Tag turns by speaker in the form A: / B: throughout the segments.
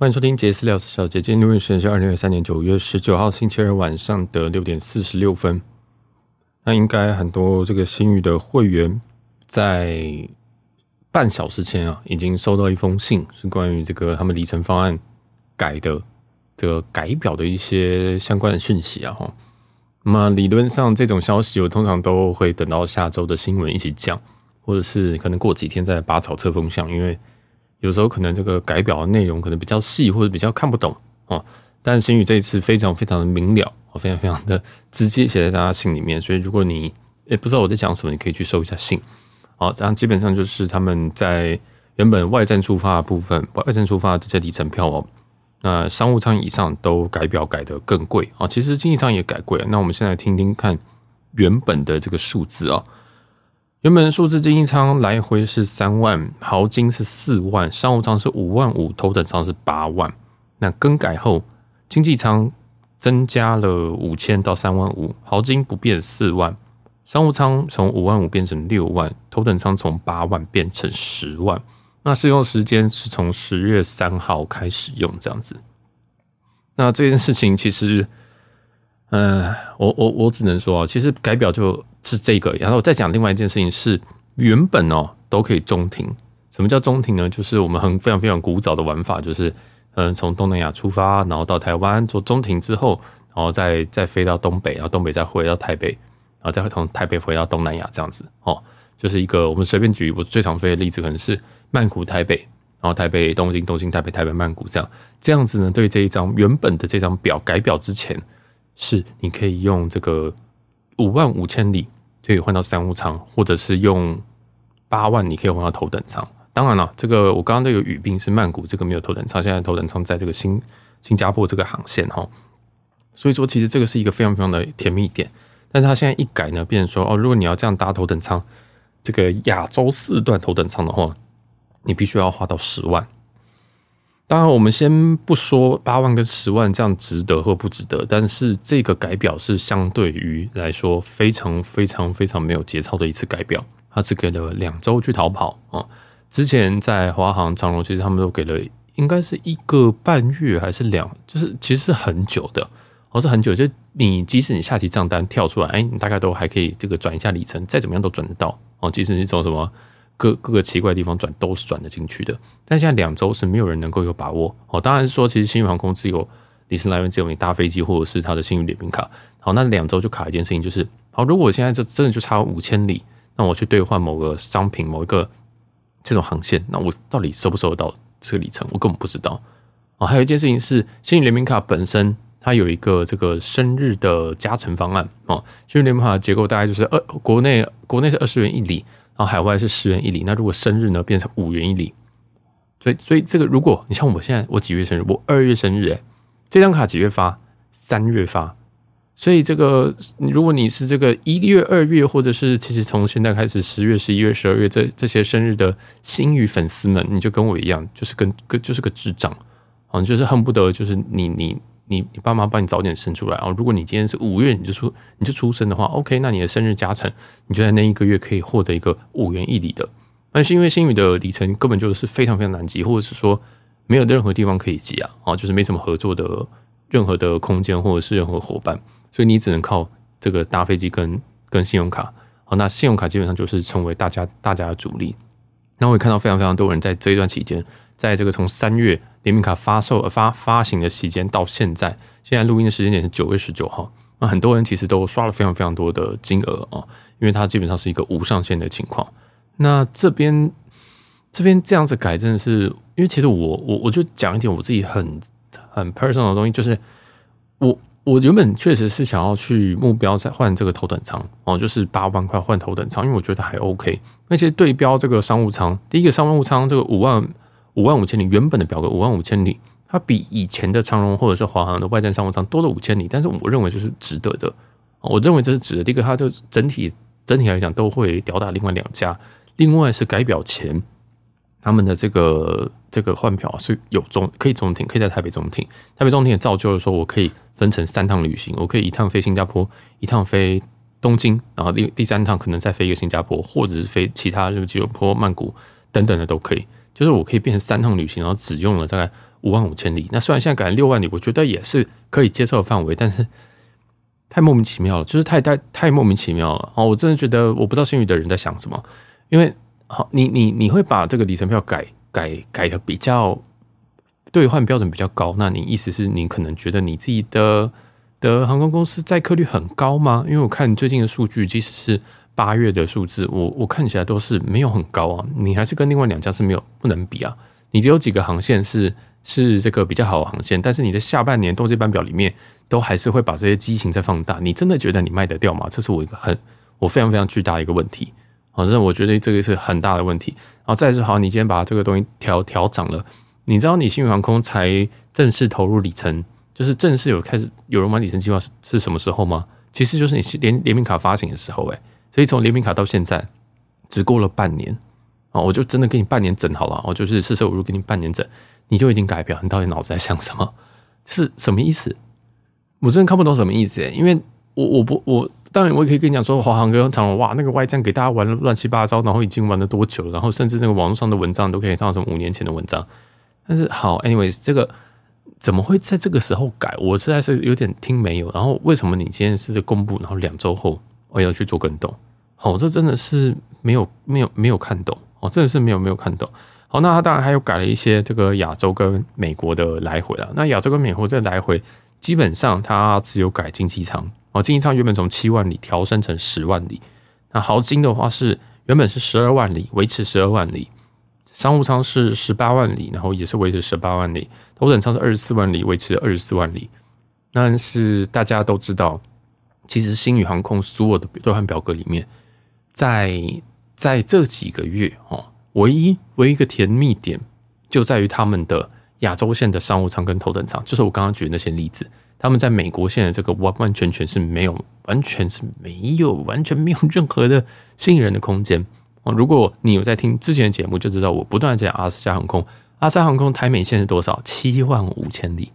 A: 欢迎收听杰斯聊小姐，今天录音时间是二零二三年九月十九号星期二晚上的六点四十六分。那应该很多这个星宇的会员在半小时前啊，已经收到一封信，是关于这个他们里程方案改的这个改表的一些相关的讯息啊。哈，那么理论上这种消息，我通常都会等到下周的新闻一起讲，或者是可能过几天再拔草测风向，因为。有时候可能这个改表的内容可能比较细，或者比较看不懂哦。但星宇这一次非常非常的明了，非常非常的直接写在大家信里面。所以如果你也不知道我在讲什么，你可以去搜一下信。好，这样基本上就是他们在原本外站出发的部分，外站出发的这些里程票哦，那商务舱以上都改表改得更贵啊。其实经济舱也改贵了。那我们现在听听看原本的这个数字啊。原本数字经济舱来回是三万，豪金是四万，商务舱是五万五，头等舱是八万。那更改后，经济舱增加了五千到三万五，豪金不变四万，商务舱从五万五变成六万，头等舱从八万变成十万。那适用时间是从十月三号开始用，这样子。那这件事情其实，呃，我我我只能说啊，其实改表就。是这个，然后再讲另外一件事情是，原本哦都可以中停。什么叫中停呢？就是我们很非常非常古早的玩法，就是嗯从东南亚出发，然后到台湾做中停之后，然后再再飞到东北，然后东北再回到台北，然后再从台北回到东南亚这样子哦，就是一个我们随便举我最常飞的例子，可能是曼谷台北，然后台北东京东京台北台北曼谷这样这样子呢。对这一张原本的这张表改表之前，是你可以用这个五万五千里就。可以换到商务舱，或者是用八万，你可以换到头等舱。当然了，这个我刚刚这个语病是曼谷，这个没有头等舱。现在头等舱在这个新新加坡这个航线哈，所以说其实这个是一个非常非常的甜蜜点。但是它现在一改呢，变成说哦，如果你要这样搭头等舱，这个亚洲四段头等舱的话，你必须要花到十万。当然，我们先不说八万跟十万这样值得或不值得，但是这个改表是相对于来说非常非常非常没有节操的一次改表。它只给了两周去逃跑啊！之前在华航、长荣，其实他们都给了应该是一个半月还是两，就是其实是很久的，哦，是很久。就你即使你下期账单跳出来，哎，你大概都还可以这个转一下里程，再怎么样都转得到哦。即使你走什么。各各个奇怪的地方转都是转得进去的，但现在两周是没有人能够有把握哦。当然是说，其实新宇航空只有里程来源，只有你搭飞机或者是它的星宇联名卡。好，那两周就卡一件事情，就是好，如果我现在这真的就差五千里，那我去兑换某个商品、某一个这种航线，那我到底收不收得到这个里程？我根本不知道哦。还有一件事情是，星宇联名卡本身它有一个这个生日的加成方案哦。星宇联名卡的结构大概就是二国内国内是二十元一里。然后海外是十元一里，那如果生日呢变成五元一里，所以所以这个如果你像我现在我几月生日？我二月生日，诶，这张卡几月发？三月发，所以这个如果你是这个一月、二月，或者是其实从现在开始十月、十一月、十二月这这些生日的星宇粉丝们，你就跟我一样，就是跟跟就是个智障啊，就是恨不得就是你你。你你爸妈帮你早点生出来啊！如果你今天是五月你就出你就出生的话，OK，那你的生日加成，你就在那一个月可以获得一个五元一里的。但是因为星宇的里程根本就是非常非常难集，或者是说没有任何地方可以集啊，啊，就是没什么合作的任何的空间或者是任何伙伴，所以你只能靠这个搭飞机跟跟信用卡。好，那信用卡基本上就是成为大家大家的主力。那我也看到非常非常多人在这一段期间。在这个从三月联名卡发售发发行的期间到现在，现在录音的时间点是九月十九号。那很多人其实都刷了非常非常多的金额哦，因为它基本上是一个无上限的情况。那这边这边这样子改，真的是因为其实我我我就讲一点我自己很很 personal 的东西，就是我我原本确实是想要去目标再换这个头等舱哦，就是八万块换头等舱，因为我觉得还 OK。那些对标这个商务舱，第一个商务舱这个五万。五万五千里，原本的表格五万五千里，它比以前的长荣或者是华航的外站商务舱多了五千里，但是我认为这是值得的。我认为这是值得。第一个，它就整体整体来讲都会吊打另外两家。另外是改表前，他们的这个这个换票是有中可以中停，可以在台北中停。台北中停也造就了说，我可以分成三趟旅行，我可以一趟飞新加坡，一趟飞东京，然后第第三趟可能再飞一个新加坡，或者是飞其他，就吉隆坡、曼谷等等的都可以。就是我可以变成三趟旅行，然后只用了大概五万五千里。那虽然现在改成六万里，我觉得也是可以接受的范围，但是太莫名其妙了，就是太太太莫名其妙了哦！我真的觉得我不知道星宇的人在想什么，因为好，你你你会把这个里程票改改改的比较兑换标准比较高，那你意思是你可能觉得你自己的的航空公司载客率很高吗？因为我看最近的数据，即使是八月的数字，我我看起来都是没有很高啊。你还是跟另外两家是没有不能比啊。你只有几个航线是是这个比较好的航线，但是你在下半年冬季班表里面都还是会把这些机型再放大。你真的觉得你卖得掉吗？这是我一个很我非常非常巨大的一个问题。好，这我觉得这个是很大的问题。然后再是好，你今天把这个东西调调涨了，你知道你星宇航空才正式投入里程，就是正式有开始有人买里程计划是是什么时候吗？其实就是你联联名卡发行的时候，欸，诶。所以从联名卡到现在，只过了半年啊！我就真的给你半年整好了，我就是四舍五入给你半年整，你就已经改票，你到底脑子在想什么？是什么意思？我真的看不懂什么意思，因为我我不我当然我也可以跟你讲说，华航跟长荣哇，那个外站给大家玩了乱七八糟，然后已经玩了多久？然后甚至那个网络上的文章都可以看到什么五年前的文章。但是好，anyways，这个怎么会在这个时候改？我实在是有点听没有。然后为什么你今天是在公布，然后两周后？我要去做更动，哦，这真的是没有没有没有看懂哦，真的是没有没有看懂。好，那他当然还有改了一些这个亚洲跟美国的来回啊。那亚洲跟美国这来回，基本上它只有改经济舱哦，经济舱原本从七万里调升成十万里。那豪金的话是原本是十二万里，维持十二万里；商务舱是十八万里，然后也是维持十八万里；头等舱是二十四万里，维持二十四万里。但是大家都知道。其实星宇航空所有的兑换表格里面，在在这几个月哦，唯一唯一一个甜蜜点就在于他们的亚洲线的商务舱跟头等舱，就是我刚刚举的那些例子，他们在美国线的这个完完全全是没有，完全是没有，完全没有任何的吸引人的空间哦。如果你有在听之前的节目，就知道我不断讲阿斯加航空，阿斯加航空台美线是多少？七万五千里。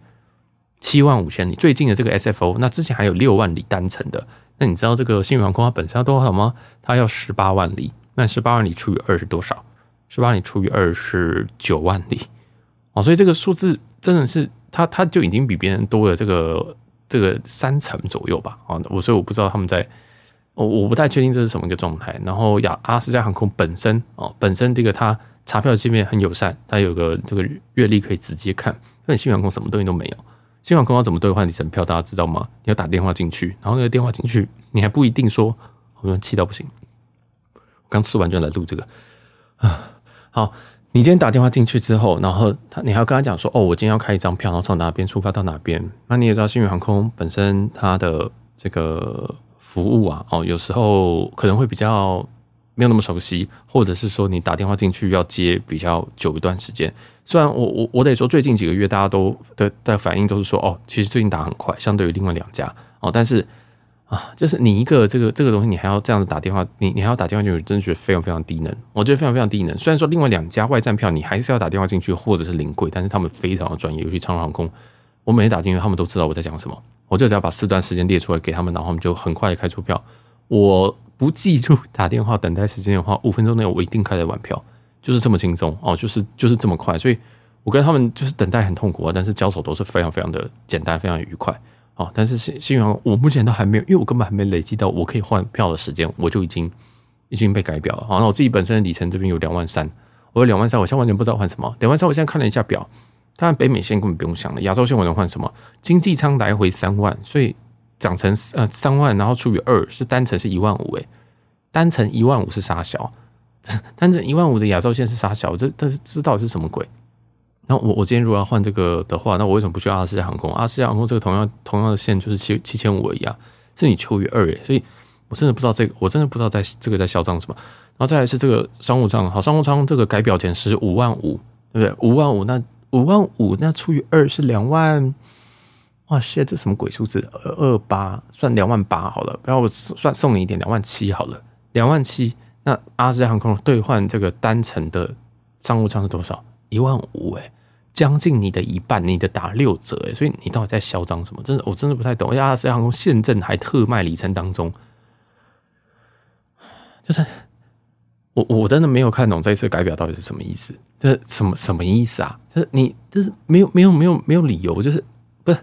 A: 七万五千里，最近的这个 SFO，那之前还有六万里单程的。那你知道这个新宇航空它本身要多少吗？它要十八万里。那十八万里除以二是多少？十八里除以二是九万里。哦，所以这个数字真的是它，它就已经比别人多了这个这个三成左右吧。啊，我所以我不知道他们在，我我不太确定这是什么一个状态。然后亚阿斯加航空本身哦，本身这个它查票界面很友善，它有个这个月历可以直接看。那星宇航空什么东西都没有。星宇航空要怎么兑换里程票？大家知道吗？你要打电话进去，然后那个电话进去，你还不一定说，我们气到不行。刚吃完就来录这个啊，好，你今天打电话进去之后，然后他你还要跟他讲说，哦，我今天要开一张票，然后从哪边出发到哪边。那你也知道，星宇航空本身它的这个服务啊，哦，有时候可能会比较。没有那么熟悉，或者是说你打电话进去要接比较久一段时间。虽然我我我得说，最近几个月大家都的的反应都是说，哦，其实最近打很快，相对于另外两家哦。但是啊，就是你一个这个这个东西，你还要这样子打电话，你你还要打电话进去，真的觉得非常非常低能。我觉得非常非常低能。虽然说另外两家外站票你还是要打电话进去，或者是临柜，但是他们非常的专业，尤其长荣航空，我每天打进去，他们都知道我在讲什么。我就只要把四段时间列出来给他们，然后他们就很快的开出票。我。不记住打电话等待时间的话，五分钟内我一定开得完票，就是这么轻松哦，就是就是这么快。所以我跟他们就是等待很痛苦啊，但是交手都是非常非常的简单，非常愉快哦。但是幸幸好我目前都还没有，因为我根本还没累积到我可以换票的时间，我就已经已经被改表了。好，那我自己本身的里程这边有两万三，我有两万三，我现在完全不知道换什么。两万三，我现在看了一下表，当然北美线根本不用想了，亚洲线我能换什么？经济舱来回三万，所以。涨成呃三万，然后除以二是单程是一万五诶，单程一万五是傻小，单程一万五的亚洲线是傻小，这这是知道是什么鬼？那我我今天如果要换这个的话，那我为什么不去阿斯加航空？阿斯加航空这个同样同样的线就是七七千五而已啊，是你除以二诶，所以我真的不知道这个，我真的不知道在这个在嚣张什么。然后再来是这个商务舱，好，商务舱这个改表前是五万五，对不对？五万五，那五万五那除以二是两万。哇塞，这什么鬼数字？二二八算两万八好了，不要我算送你一点，两万七好了，两万七。那阿斯加航空兑换这个单程的商务舱是多少？一万五诶，将近你的一半，你的打六折诶。所以你到底在嚣张什么？真的，我真的不太懂。而且阿斯加航空现正还特卖里程当中，就是我我真的没有看懂这一次改表到底是什么意思，这什么什么意思啊？就是你就是没有没有没有没有理由，就是不是？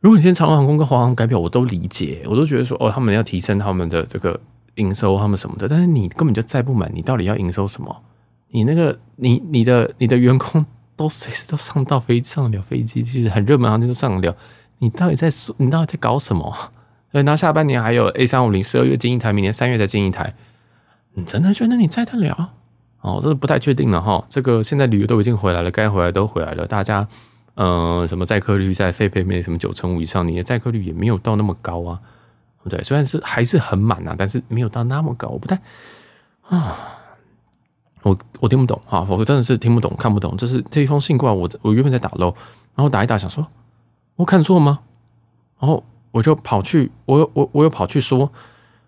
A: 如果你现在长荣航空跟华航改表，我都理解，我都觉得说哦，他们要提升他们的这个营收，他们什么的，但是你根本就载不满，你到底要营收什么？你那个你你的你的员工都随时都上到飞上得了飞机，其实很热门航线都上得了，你到底在说你到底在搞什么？所以那下半年还有 A 三五零，十二月进一台，明年三月再进一台。你真的觉得你载得了？哦，这是不太确定了哈。这个现在旅游都已经回来了，该回来都回来了。大家，呃，什么载客率在非北美什么九成五以上，你的载客率也没有到那么高啊。对，虽然是还是很满啊，但是没有到那么高。我不太啊，我我听不懂啊，我真的是听不懂，看不懂。就是这一封信过来，我我原本在打漏，然后打一打，想说我看错吗？然后我就跑去，我我我又跑去说。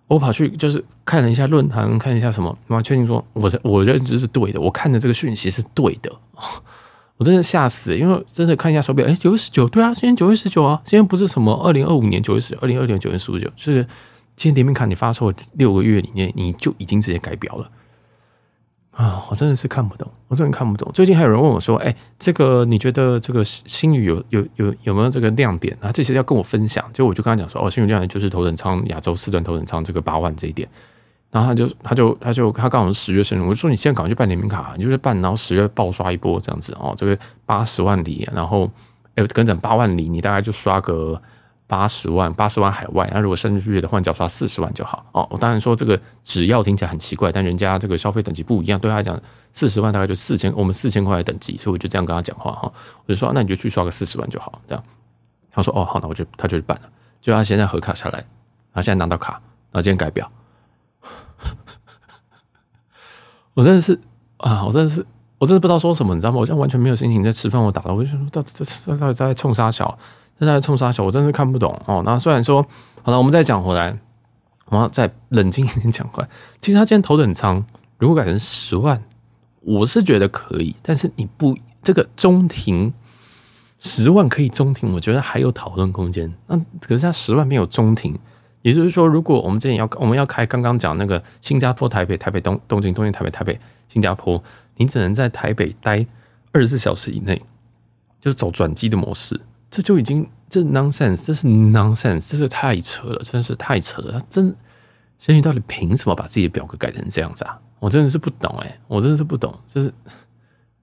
A: 我跑去就是看了一下论坛，看一下什么，然后确定说我我认知是对的，我看的这个讯息是对的，我真的吓死，因为真的看一下手表，哎，九月十九，对啊，今天九月十九啊，今天不是什么二零二五年九月十九，二零二零年九月十九，就是今天点名卡你发售六个月里面，你就已经直接改表了。啊，我真的是看不懂，我真的看不懂。最近还有人问我说：“哎，这个你觉得这个星宇有有有有没有这个亮点啊？这些要跟我分享。”结果我就跟他讲说：“哦，星宇亮点就是头等舱亚洲四段头等舱这个八万这一点。”然后他就他就他就他刚好是十月生日，我就说：“你现在赶快去办联名卡，你就是办，然后十月爆刷一波这样子哦，这个八十万里，然后哎跟整八万里，你大概就刷个。”八十万，八十万海外。那如果生日月的话，只要刷四十万就好哦。我当然说这个只要听起来很奇怪，但人家这个消费等级不一样，对他来讲，四十万大概就四千，我们四千块的等级，所以我就这样跟他讲话哈。我就说，那你就去刷个四十万就好，这样。他说，哦，好，那我就他就去办了。就他现在核卡下来，然后现在拿到卡，然后今天改表。我真的是啊，我真的是，我真的不知道说什么，你知道吗？我现在完全没有心情在吃饭，我打了，我就说，到底这到底在冲啥小？正在冲杀小，我真是看不懂哦。那虽然说好了，我们再讲回来，我要再冷静一点讲回来。其实他今天头等舱如果改成十万，我是觉得可以。但是你不这个中庭十万可以中庭，我觉得还有讨论空间。那可是他十万没有中庭，也就是说，如果我们之前要我们要开刚刚讲那个新加坡台北台北东东京东京台北台北新加坡，你只能在台北待二十四小时以内，就是走转机的模式。这就已经这 nonsense，这是 nonsense，这是太扯了，真的是太扯了。真，仙女到底凭什么把自己的表格改成这样子啊？我真的是不懂哎，我真的是不懂，就是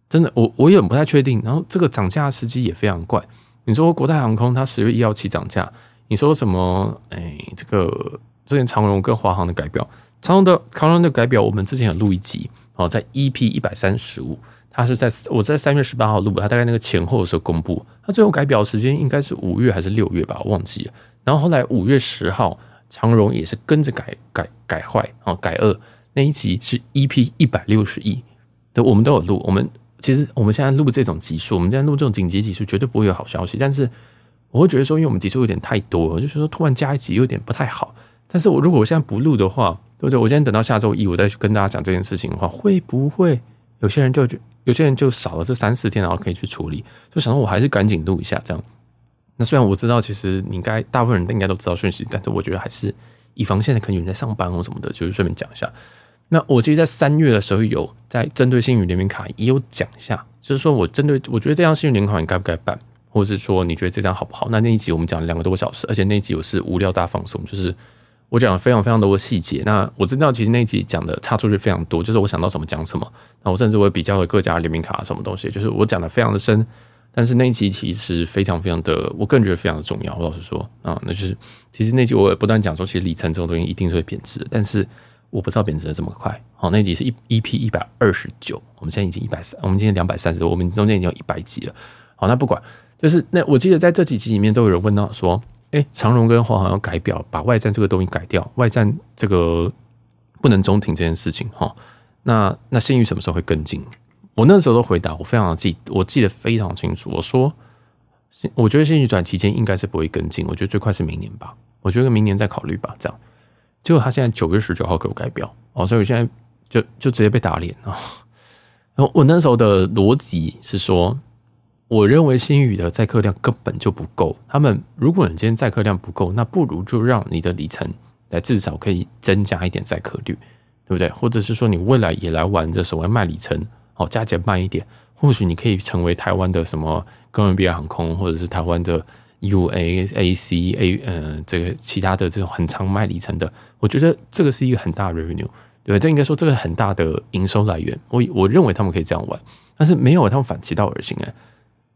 A: 真的，我我有点不太确定。然后这个涨价时机也非常怪。你说国泰航空它十月一号起涨价，你说什么？哎，这个之前长荣跟华航的改表，长荣的长荣的改表，我们之前有录一集哦，在 EP 一百三十五。他是在我在三月十八号录，他大概那个前后的时候公布，他最后改表时间应该是五月还是六月吧，我忘记了。然后后来五月十号，长荣也是跟着改改改坏啊，改二那一集是 EP 一百六十一，对，我们都有录。我们其实我们现在录这种集数，我们现在录这种紧急集数，绝对不会有好消息。但是我会觉得说，因为我们集数有点太多我，就是说突然加一集有点不太好。但是我如果我现在不录的话，对不对？我今天等到下周一，我再去跟大家讲这件事情的话，会不会有些人就觉有些人就少了这三四天，然后可以去处理，就想说我还是赶紧录一下这样。那虽然我知道，其实你应该大部分人都应该都知道讯息，但是我觉得还是以防现在可能有人在上班或什么的，就是顺便讲一下。那我其实，在三月的时候有在针对星宇联名卡也有讲一下，就是说我针对我觉得这张星宇联名卡你该不该办，或者是说你觉得这张好不好？那那一集我们讲了两个多小时，而且那一集我是无料大放送，就是。我讲了非常非常多的细节，那我知道其实那一集讲的差出去非常多，就是我想到什么讲什么，那我甚至会比较了各家联名卡什么东西，就是我讲的非常的深，但是那一集其实非常非常的，我个人觉得非常的重要。我老实说啊，那就是其实那集我也不断讲说，其实里程这种东西一定是会贬值，但是我不知道贬值的这么快。好，那集是一 EP 一百二十九，我们现在已经一百三，我们今天两百三十多，我们中间已经有一百集了。好，那不管，就是那我记得在这几集里面都有人问到说。哎，长荣跟华航要改表，把外站这个东西改掉，外站这个不能中停这件事情哈。那那星宇什么时候会跟进？我那时候都回答，我非常记，我记得非常清楚。我说，我觉得星宇短期间应该是不会跟进，我觉得最快是明年吧。我觉得明年再考虑吧。这样，结果他现在九月十九号给我改表哦，所以我现在就就直接被打脸啊。然后我那时候的逻辑是说。我认为新宇的载客量根本就不够。他们如果你今天载客量不够，那不如就让你的里程来至少可以增加一点载客率，对不对？或者是说你未来也来玩这所谓卖里程，哦，加减慢一点，或许你可以成为台湾的什么哥伦比亚航空，或者是台湾的 U A A C A，呃这个其他的这种很长卖里程的，我觉得这个是一个很大的 revenue，对吧？这应该说这个很大的营收来源，我我认为他们可以这样玩，但是没有他们反其道而行哎。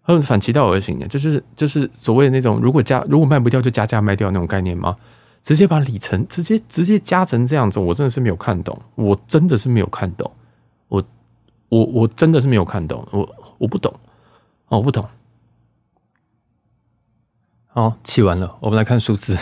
A: 他们反其道而行的，这就是就是所谓的那种，如果加如果卖不掉就加价卖掉那种概念吗？直接把里程直接直接加成这样子，我真的是没有看懂，我真的是没有看懂，我我我真的是没有看懂，我我不懂，哦，我不懂。好，气完了，我们来看数字，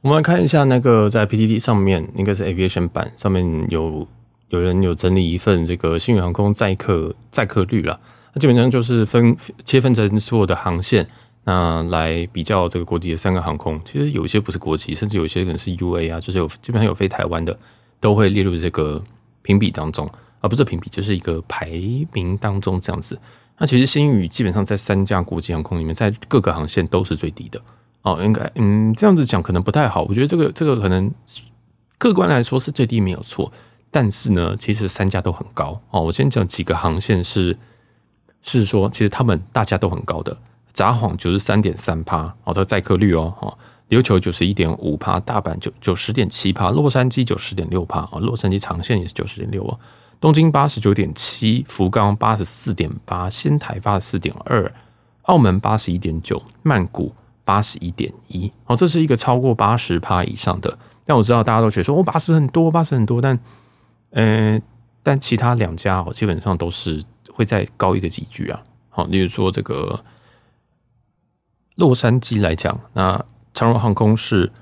A: 我们来看一下那个在 PTT 上面，应该是 Aviation 版上面有有人有整理一份这个新宇航空载客载客率了。那基本上就是分切分成所有的航线，那来比较这个国际的三个航空。其实有一些不是国际，甚至有一些可能是 UA 啊，就是有基本上有飞台湾的，都会列入这个评比当中，而不是评比，就是一个排名当中这样子。那其实新宇基本上在三家国际航空里面，在各个航线都是最低的哦。应该嗯这样子讲可能不太好，我觉得这个这个可能客观来说是最低没有错，但是呢，其实三家都很高哦。我先讲几个航线是。是说，其实他们大家都很高的，札幌九十三点三趴，哦，这个载客率哦，哈，琉球九十一点五趴，大阪九九十点七趴，洛杉矶九十点六趴，啊，洛杉矶长线也是九十点六哦，东京八十九点七，福冈八十四点八，仙台八十四点二，澳门八十一点九，曼谷八十一点一，哦，这是一个超过八十趴以上的。但我知道大家都觉得说，哦，八十很多，八十很多，但，呃，但其他两家哦，基本上都是。会再高一个几句啊，好，例如说这个洛杉矶来讲，那长荣航空是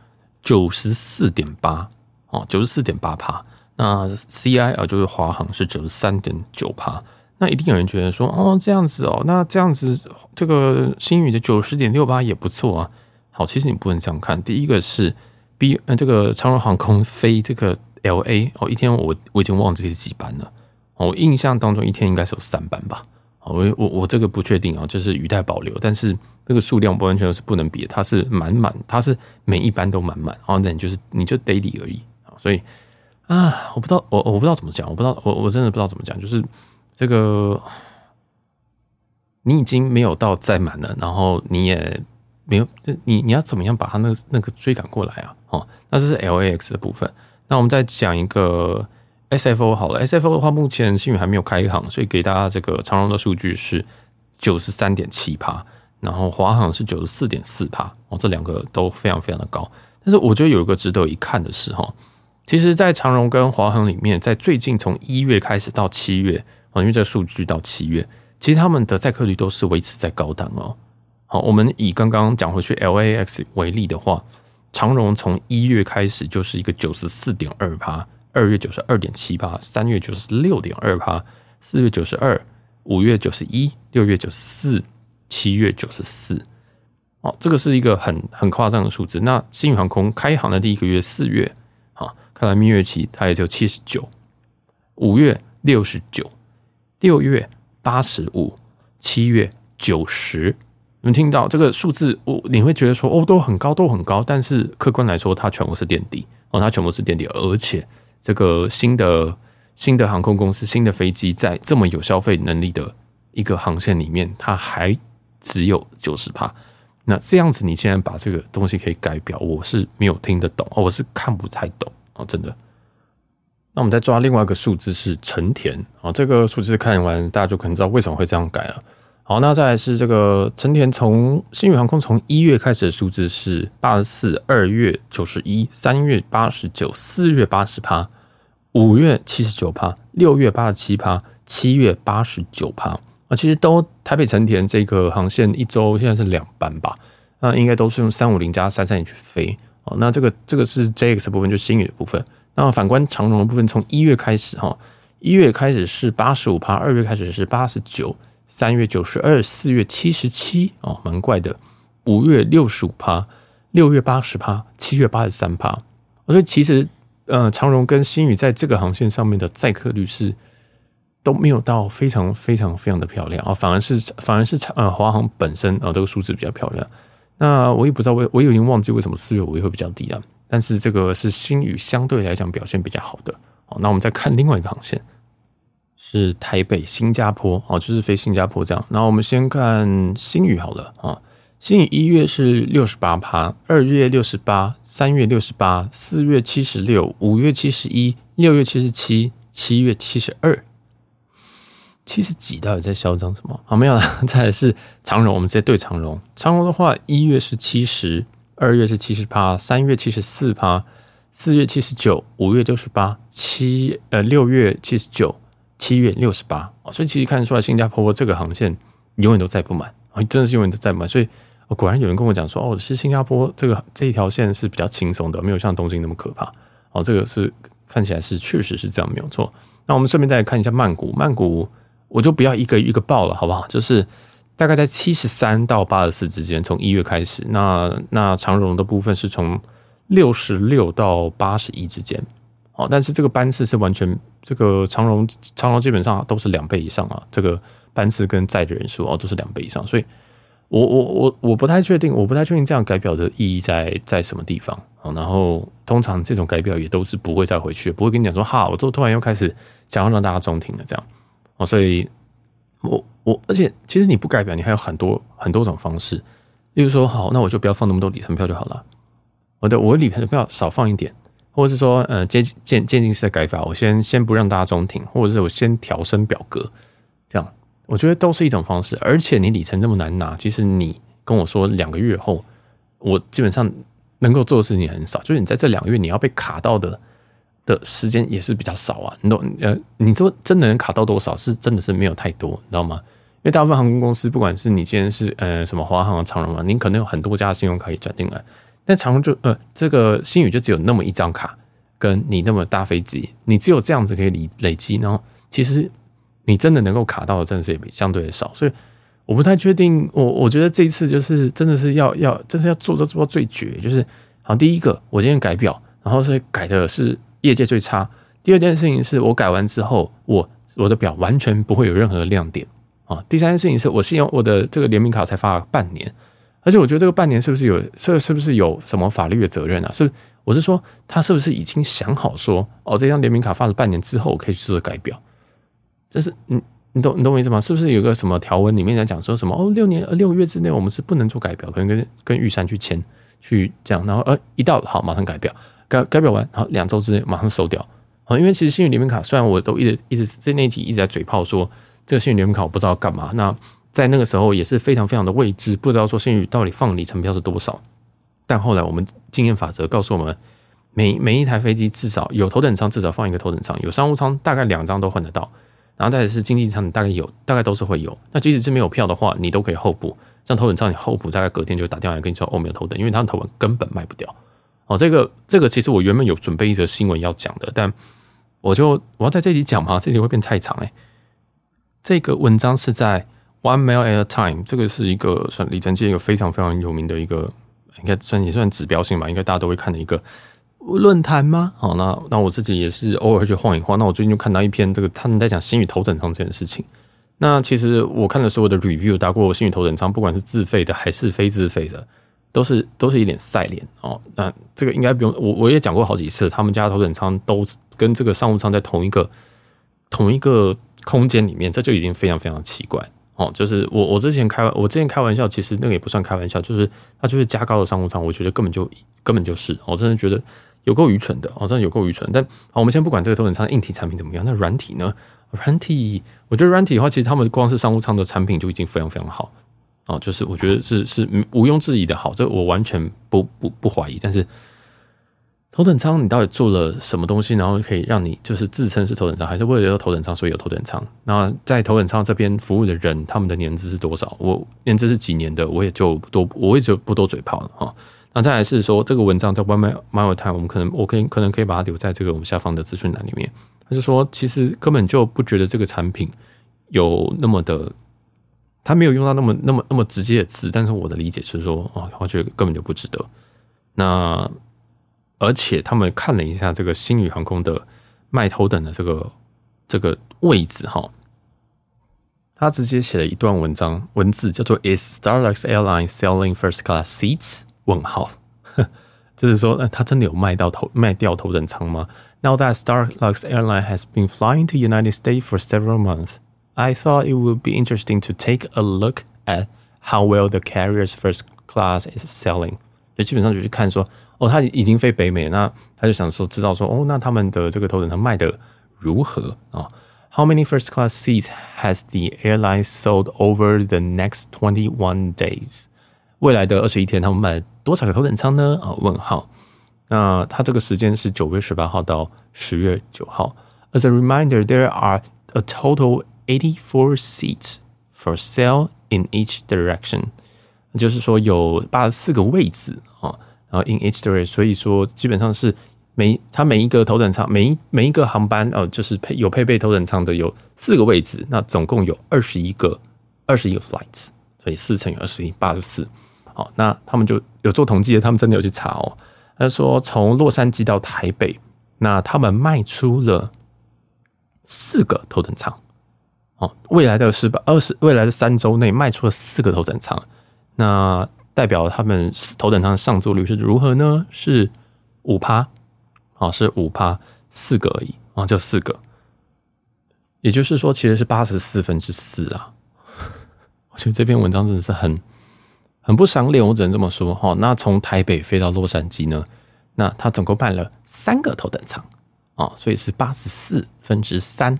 A: 九十四点八哦，九十四点八趴，那 CI 啊就是华航是九十三点九趴，那一定有人觉得说哦这样子哦，那这样子这个星宇的九十点六八也不错啊，好，其实你不能这样看，第一个是 B 呃这个长荣航空飞这个 LA 哦，一天我我已经忘记是几班了。我印象当中一天应该是有三班吧，我我我这个不确定啊，就是语带保留。但是这个数量不完全是不能比，它是满满，它是每一班都满满，然后那你就是你就 daily 而已。所以啊，我不知道我我不知道怎么讲，我不知道我我真的不知道怎么讲，就是这个你已经没有到再满了，然后你也没有，你你要怎么样把它那个那个追赶过来啊？哦，那这是 LAX 的部分。那我们再讲一个。SFO 好了，SFO 的话，目前新宇还没有开航，所以给大家这个长荣的数据是九十三点七趴，然后华航是九十四点四趴，哦，这两个都非常非常的高。但是我觉得有一个值得一看的是哈，其实，在长荣跟华航里面，在最近从一月开始到七月哦，因为这数据到七月，其实他们的载客率都是维持在高档哦。好，我们以刚刚讲回去 LAX 为例的话，长荣从一月开始就是一个九十四点二趴。二月九十二点七八，三月九十六点二八，四月九十二，五月九十一，六月九十四，七月九十四。哦，这个是一个很很夸张的数字。那新宇航空开航的第一个月四月，啊，看来蜜月期它也就七十九，五月六十九，六月八十五，七月九十。你们听到这个数字，我你会觉得说哦，都很高，都很高。但是客观来说，它全部是垫底哦，它全部是垫底，而且。这个新的新的航空公司，新的飞机，在这么有消费能力的一个航线里面，它还只有九十趴。那这样子，你现在把这个东西可以改表，我是没有听得懂，哦我是看不太懂哦，真的。那我们再抓另外一个数字是成田啊，这个数字看完，大家就可能知道为什么会这样改了。好，那再来是这个成田，从星宇航空从一月开始的数字是八十四，二月九十一，三月八十九，四月八十趴，五月七十九趴，六月八十七趴，七月八十九趴啊，其实都台北成田这个航线一周现在是两班吧，那应该都是用三五零加三三零去飞哦。那这个这个是 JX 部分，就是星宇的部分。那反观长荣的部分，从一月开始哈，一月开始是八十五趴，二月开始是八十九。三月九十二，四月七十七，哦，蛮怪的。五月六十五趴，六月八十趴，七月八十三趴。我觉得其实，呃，长荣跟星宇在这个航线上面的载客率是都没有到非常非常非常的漂亮啊，反而是反而是长呃华航本身啊这个数字比较漂亮。那我也不知道为我也已经忘记为什么四月五月会比较低了，但是这个是星宇相对来讲表现比较好的好，那我们再看另外一个航线，是台北新加坡哦，就是飞新加坡这样。那我们先看星宇好了啊，星宇一月是六十八趴，二月六十八，三月六十八，四月七十六，五月七十一，六月七十七，七月七十二。七十几到底在嚣张什么？好，没有了。再来是长荣，我们直接对长荣。长荣的话，一月是七十，二月是七十趴，三月七十四趴，四月七十九，五月六十八，七呃六月七十九，七月六十八。所以其实看得出来，新加坡这个航线永远都载不满啊，真的是永远都载不满。所以果然有人跟我讲说，哦，是新加坡这个这一条线是比较轻松的，没有像东京那么可怕。哦，这个是看起来是确实是这样，没有错。那我们顺便再看一下曼谷，曼谷。我就不要一个一个报了，好不好？就是大概在七十三到八十四之间，从一月开始。那那长荣的部分是从六十六到八十一之间。哦，但是这个班次是完全这个长荣长荣基本上都是两倍以上啊，这个班次跟载的人数哦都是两倍以上。所以我我我我不太确定，我不太确定这样改表的意义在在什么地方。然后通常这种改表也都是不会再回去，不会跟你讲说哈，我都突然又开始想要让大家中停了这样。哦，所以，我我，而且其实你不改表，你还有很多很多种方式。例如说，好，那我就不要放那么多里程票就好了。我的我里程票少放一点，或者是说，呃，渐渐渐进式的改法，我先先不让大家中停，或者是我先调升表格，这样我觉得都是一种方式。而且你里程那么难拿，其实你跟我说两个月后，我基本上能够做的事情很少，就是你在这两个月你要被卡到的。的时间也是比较少啊，你都呃，你说真的能卡到多少？是真的是没有太多，你知道吗？因为大部分航空公司，不管是你今天是呃什么华航、长荣啊，你可能有很多家信用卡可以转进来，但长荣就呃这个新宇就只有那么一张卡，跟你那么大飞机，你只有这样子可以累累积，然后其实你真的能够卡到的，真的是也相对的少，所以我不太确定。我我觉得这一次就是真的是要要，真是要做到做到最绝，就是好，第一个我今天改表，然后是改的是。业界最差。第二件事情是我改完之后，我我的表完全不会有任何的亮点啊。第三件事情是我信用我的这个联名卡才发了半年，而且我觉得这个半年是不是有这是不是有什么法律的责任啊？是我是说他是不是已经想好说哦，这张联名卡发了半年之后可以去做改表？这是你你懂你懂我意思吗？是不是有个什么条文里面在讲说什么哦，六年六个月之内我们是不能做改表，可能跟跟玉山去签去这样，然后呃一到好马上改表。改改表完，然后两周之内马上收掉好！因为其实星宇联名卡虽然我都一直一直在那集一直在嘴炮说这个星宇联名卡我不知道干嘛，那在那个时候也是非常非常的未知，不知道说星宇到底放里程票是多少。但后来我们经验法则告诉我们，每每一台飞机至少有头等舱，至少放一个头等舱；有商务舱，大概两张都换得到。然后再是经济舱，你大概有，大概都是会有。那即使是没有票的话，你都可以候补。像头等舱，你候补大概隔天就打电话跟你说哦，没有头等，因为他的头等根本卖不掉。哦，这个这个其实我原本有准备一则新闻要讲的，但我就我要在这里讲嘛，这里会变太长哎。这个文章是在 One Mile at a Time，这个是一个算里程界一个非常非常有名的一个，应该算也算指标性吧，应该大家都会看的一个论坛吗？好，那那我自己也是偶尔去晃一晃。那我最近就看到一篇这个他们在讲新宇头等舱这件事情。那其实我看的所有的 review，打过新宇头等舱，不管是自费的还是非自费的。都是都是一脸赛脸哦，那这个应该不用我我也讲过好几次，他们家头等舱都跟这个商务舱在同一个同一个空间里面，这就已经非常非常奇怪哦。就是我我之前开我之前开玩笑，其实那个也不算开玩笑，就是它就是加高的商务舱，我觉得根本就根本就是，我真的觉得有够愚蠢的，哦，真的有够愚蠢。但好，我们先不管这个头等舱硬体产品怎么样，那软体呢？软体，我觉得软体的话，其实他们光是商务舱的产品就已经非常非常好。哦，就是我觉得是是毋庸置疑的好，这我完全不不不怀疑。但是头等舱你到底做了什么东西，然后可以让你就是自称是头等舱，还是为了要头等舱所以有头等舱？那在头等舱这边服务的人，他们的年资是多少？我年资是几年的，我也就不多，我也就不多嘴炮了哈。那再来是说这个文章在 One Mile Time，我们可能我可以可能可以把它留在这个我们下方的资讯栏里面。他就说，其实根本就不觉得这个产品有那么的。他没有用到那么那么那么直接的词，但是我的理解是说，哦，我觉得根本就不值得。那而且他们看了一下这个星宇航空的卖头等的这个这个位置哈，他直接写了一段文章文字叫做 “Is Starlux Airlines selling first class seats？” 问号，就是说，呃，他真的有卖到头卖掉头等舱吗？ Now that Starlux Airline has been flying to United States for several months, I thought it would be interesting to take a look at how well the carrier's first class is selling。就基本上就去看说， 哦，他已经飞北美，那他就想说知道说，哦，那他们的这个头等舱卖的如何啊？How many first class seats has the airline sold over the next twenty one days？未来的二十一天，他们卖多少个头等舱呢？啊，问号。那它这个时间是九月十八号到十月九号。As a reminder, there are a total eighty four seats for sale in each direction。就是说有八十四个位置，然后 in each direction，所以说基本上是每它每一个头等舱，每一每一个航班哦，就是配有配备头等舱的有四个位置，那总共有二十一个二十一个 flights，所以四乘以二十一，八十四。好，那他们就有做统计的，他们真的有去查哦。他说，从洛杉矶到台北，那他们卖出了四个头等舱。哦，未来的是二十，未来的三周内卖出了四个头等舱，那代表他们头等舱的上座率是如何呢？是五趴，哦，是五趴，四个而已啊，就四个。也就是说，其实是八十四分之四啊。我觉得这篇文章真的是很。很不赏脸，我只能这么说哈。那从台北飞到洛杉矶呢？那他总共办了三个头等舱啊，所以是八十四分之三。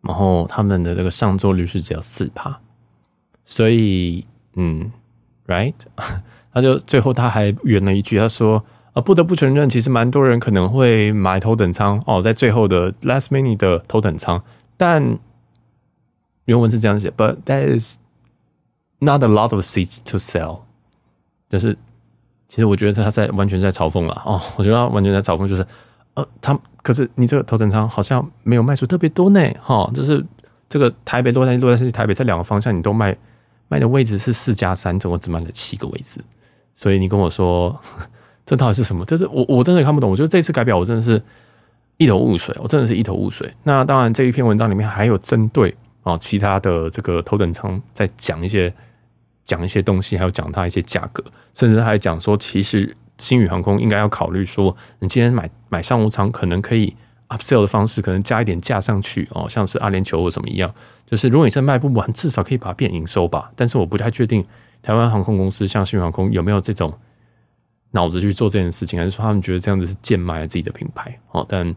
A: 然后他们的这个上座率是只有四趴，所以嗯，right，他就最后他还圆了一句，他说啊，不得不承认，其实蛮多人可能会买头等舱哦，在最后的 last minute 的头等舱，但原文是这样写，but that is。Not a lot of seats to sell，就是其实我觉得他在完全在嘲讽了哦，我觉得他完全在嘲讽，就是呃，他可是你这个头等舱好像没有卖出特别多呢，哈、就是这个台北洛杉矶洛杉矶台北这两个方向你都卖卖的位置是四加三，总共只卖了七个位置，所以你跟我说 这到底是什么？就是我我真的看不懂，我觉得这次改表我真的是一头雾水，我真的是一头雾水。那当然这一篇文章里面还有针对啊、其他的这个头等舱在讲一些。讲一些东西，还有讲它一些价格，甚至还讲说，其实星宇航空应该要考虑说，你今天买买商务舱，可能可以 upsell 的方式，可能加一点价上去哦，像是阿联酋或什么一样，就是如果你是卖不完，至少可以把它变营收吧。但是我不太确定台湾航空公司像新航空有没有这种脑子去做这件事情，还是说他们觉得这样子是贱卖自己的品牌哦？但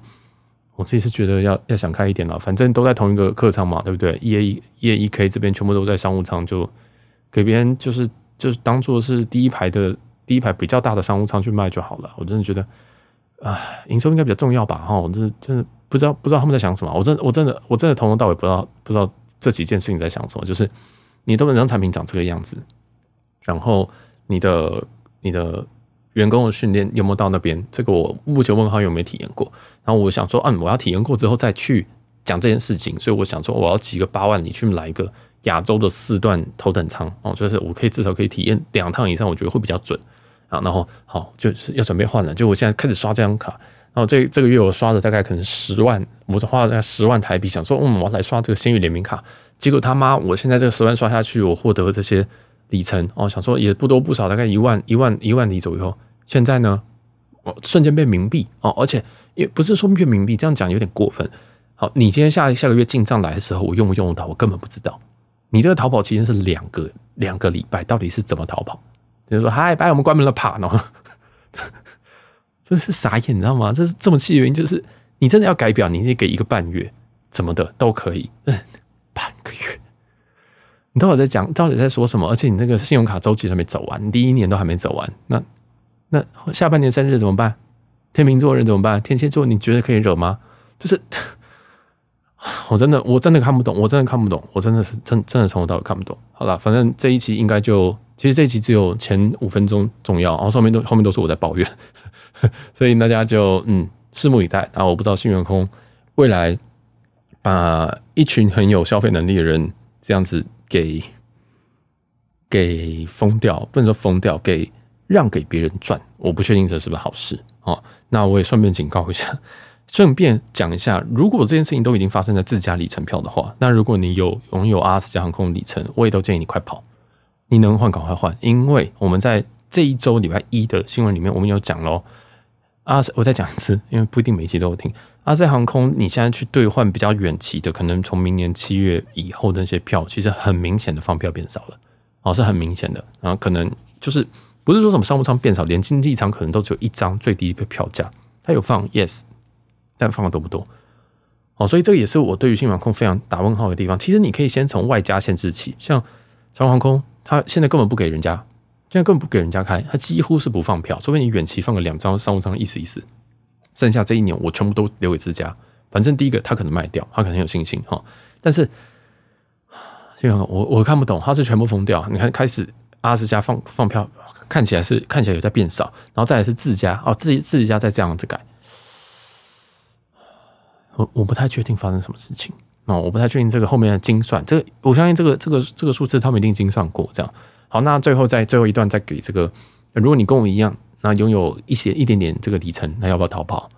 A: 我自己是觉得要要想开一点了，反正都在同一个客舱嘛，对不对？E A E A E K 这边全部都在商务舱就。给别人就是就是当做是第一排的第一排比较大的商务舱去卖就好了。我真的觉得，啊，营收应该比较重要吧？哈，我真的真的不知道不知道他们在想什么。我真我真的我真的从头到尾不知道不知道这几件事情在想什么。就是你头等舱产品长这个样子，然后你的你的员工的训练有没有到那边？这个我目前问号有没有体验过？然后我想说，嗯，我要体验过之后再去讲这件事情。所以我想说，我要几个八万，你去来一个。亚洲的四段头等舱哦，就是我可以至少可以体验两趟以上，我觉得会比较准啊。然后好，就是要准备换了，就我现在开始刷这张卡，然后这这个月我刷了大概可能十万，我花了大概十万台币，想说嗯，我来刷这个星宇联名卡。结果他妈，我现在这个十万刷下去，我获得这些里程哦，想说也不多不少，大概一万一万一万里左右。现在呢，我瞬间变冥币哦，而且也不是说变冥币，这样讲有点过分。好，你今天下下个月进账来的时候，我用不用得到，我根本不知道。你这个逃跑期间是两个两个礼拜，到底是怎么逃跑？就是说，嗨，拜，我们关门了，爬呢？真是傻眼，你知道吗？这是这么气的原因，就是你真的要改表，你得给一个半月，怎么的都可以。半个月，你到底在讲，到底在说什么？而且你那个信用卡周期还没走完，你第一年都还没走完，那那下半年生日怎么办？天秤座人怎么办？天蝎座你觉得可以惹吗？就是。我真的，我真的看不懂，我真的看不懂，我真的是真真的从头到尾看不懂。好了，反正这一期应该就，其实这一期只有前五分钟重要，然后后面都后面都是我在抱怨，所以大家就嗯拭目以待。然后我不知道星宇航空未来把一群很有消费能力的人这样子给给封掉，不能说封掉，给让给别人赚，我不确定这是不是好事哦。那我也顺便警告一下。顺便讲一下，如果这件事情都已经发生在自家里程票的话，那如果你有拥有阿斯加航空里程，我也都建议你快跑，你能换赶快换，因为我们在这一周礼拜一的新闻里面，我们有讲喽，阿我再讲一次，因为不一定每一期都有听。阿塞航空，你现在去兑换比较远期的，可能从明年七月以后的那些票，其实很明显的放票变少了，哦，是很明显的。然后可能就是不是说什么商务舱变少，连经济舱可能都只有一张最低的票价，它有放 yes，但放的多不多？哦，所以这个也是我对于新航空非常打问号的地方。其实你可以先从外加限制起，像长航空，他现在根本不给人家。现在根本不给人家开，他几乎是不放票，除非你远期放个两张商务舱意思意思，剩下这一年我全部都留给自家。反正第一个他可能卖掉，他可能有信心哈。但是，我我看不懂，他是全部封掉。你看开始阿斯加放放票，看起来是看起来有在变少，然后再来是自家哦，自己自己家在这样子改。我我不太确定发生什么事情哦，我不太确定这个后面的精算，这个我相信这个这个这个数字他们一定精算过这样。好，那最后在最后一段再给这个，如果你跟我一样，那拥有一些一点点这个里程，那要不要逃跑？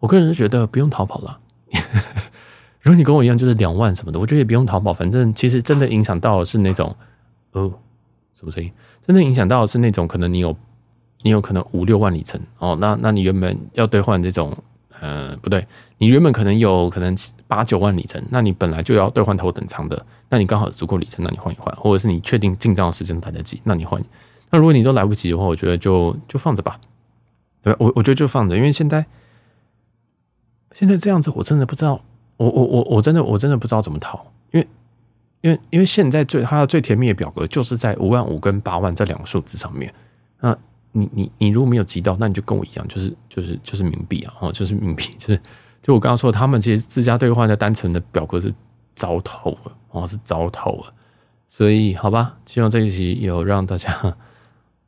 A: 我个人是觉得不用逃跑了。如果你跟我一样，就是两万什么的，我觉得也不用逃跑。反正其实真的影响到的是那种，哦，什么声音？真的影响到是那种，可能你有你有可能五六万里程哦，那那你原本要兑换这种。呃，不对，你原本可能有可能八九万里程，那你本来就要兑换头等舱的，那你刚好足够里程，那你换一换，或者是你确定进账的时间来得及，那你换。那如果你都来不及的话，我觉得就就放着吧。对，我我觉得就放着，因为现在现在这样子，我真的不知道，我我我我真的我真的不知道怎么逃，因为因为因为现在最它的最甜蜜的表格就是在五万五跟八万这两个数字上面，那。你你你如果没有急到，那你就跟我一样，就是就是就是冥币啊，哦，就是冥币，就是就我刚刚说，他们其实自家兑换的单程的表格是糟透了，哦，是糟透了。所以好吧，希望这一期有让大家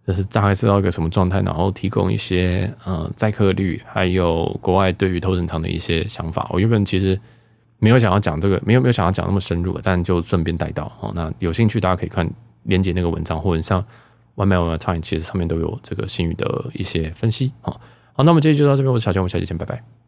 A: 就是大概知道一个什么状态，然后提供一些呃载客率，还有国外对于头等舱的一些想法。我原本其实没有想要讲这个，没有没有想要讲那么深入，但就顺便带到哦。那有兴趣大家可以看连结那个文章，或者像。One Man One Time，其实上面都有这个新宇的一些分析。啊，好，那我们这期就到这边，我是小强，我们下期见，拜拜。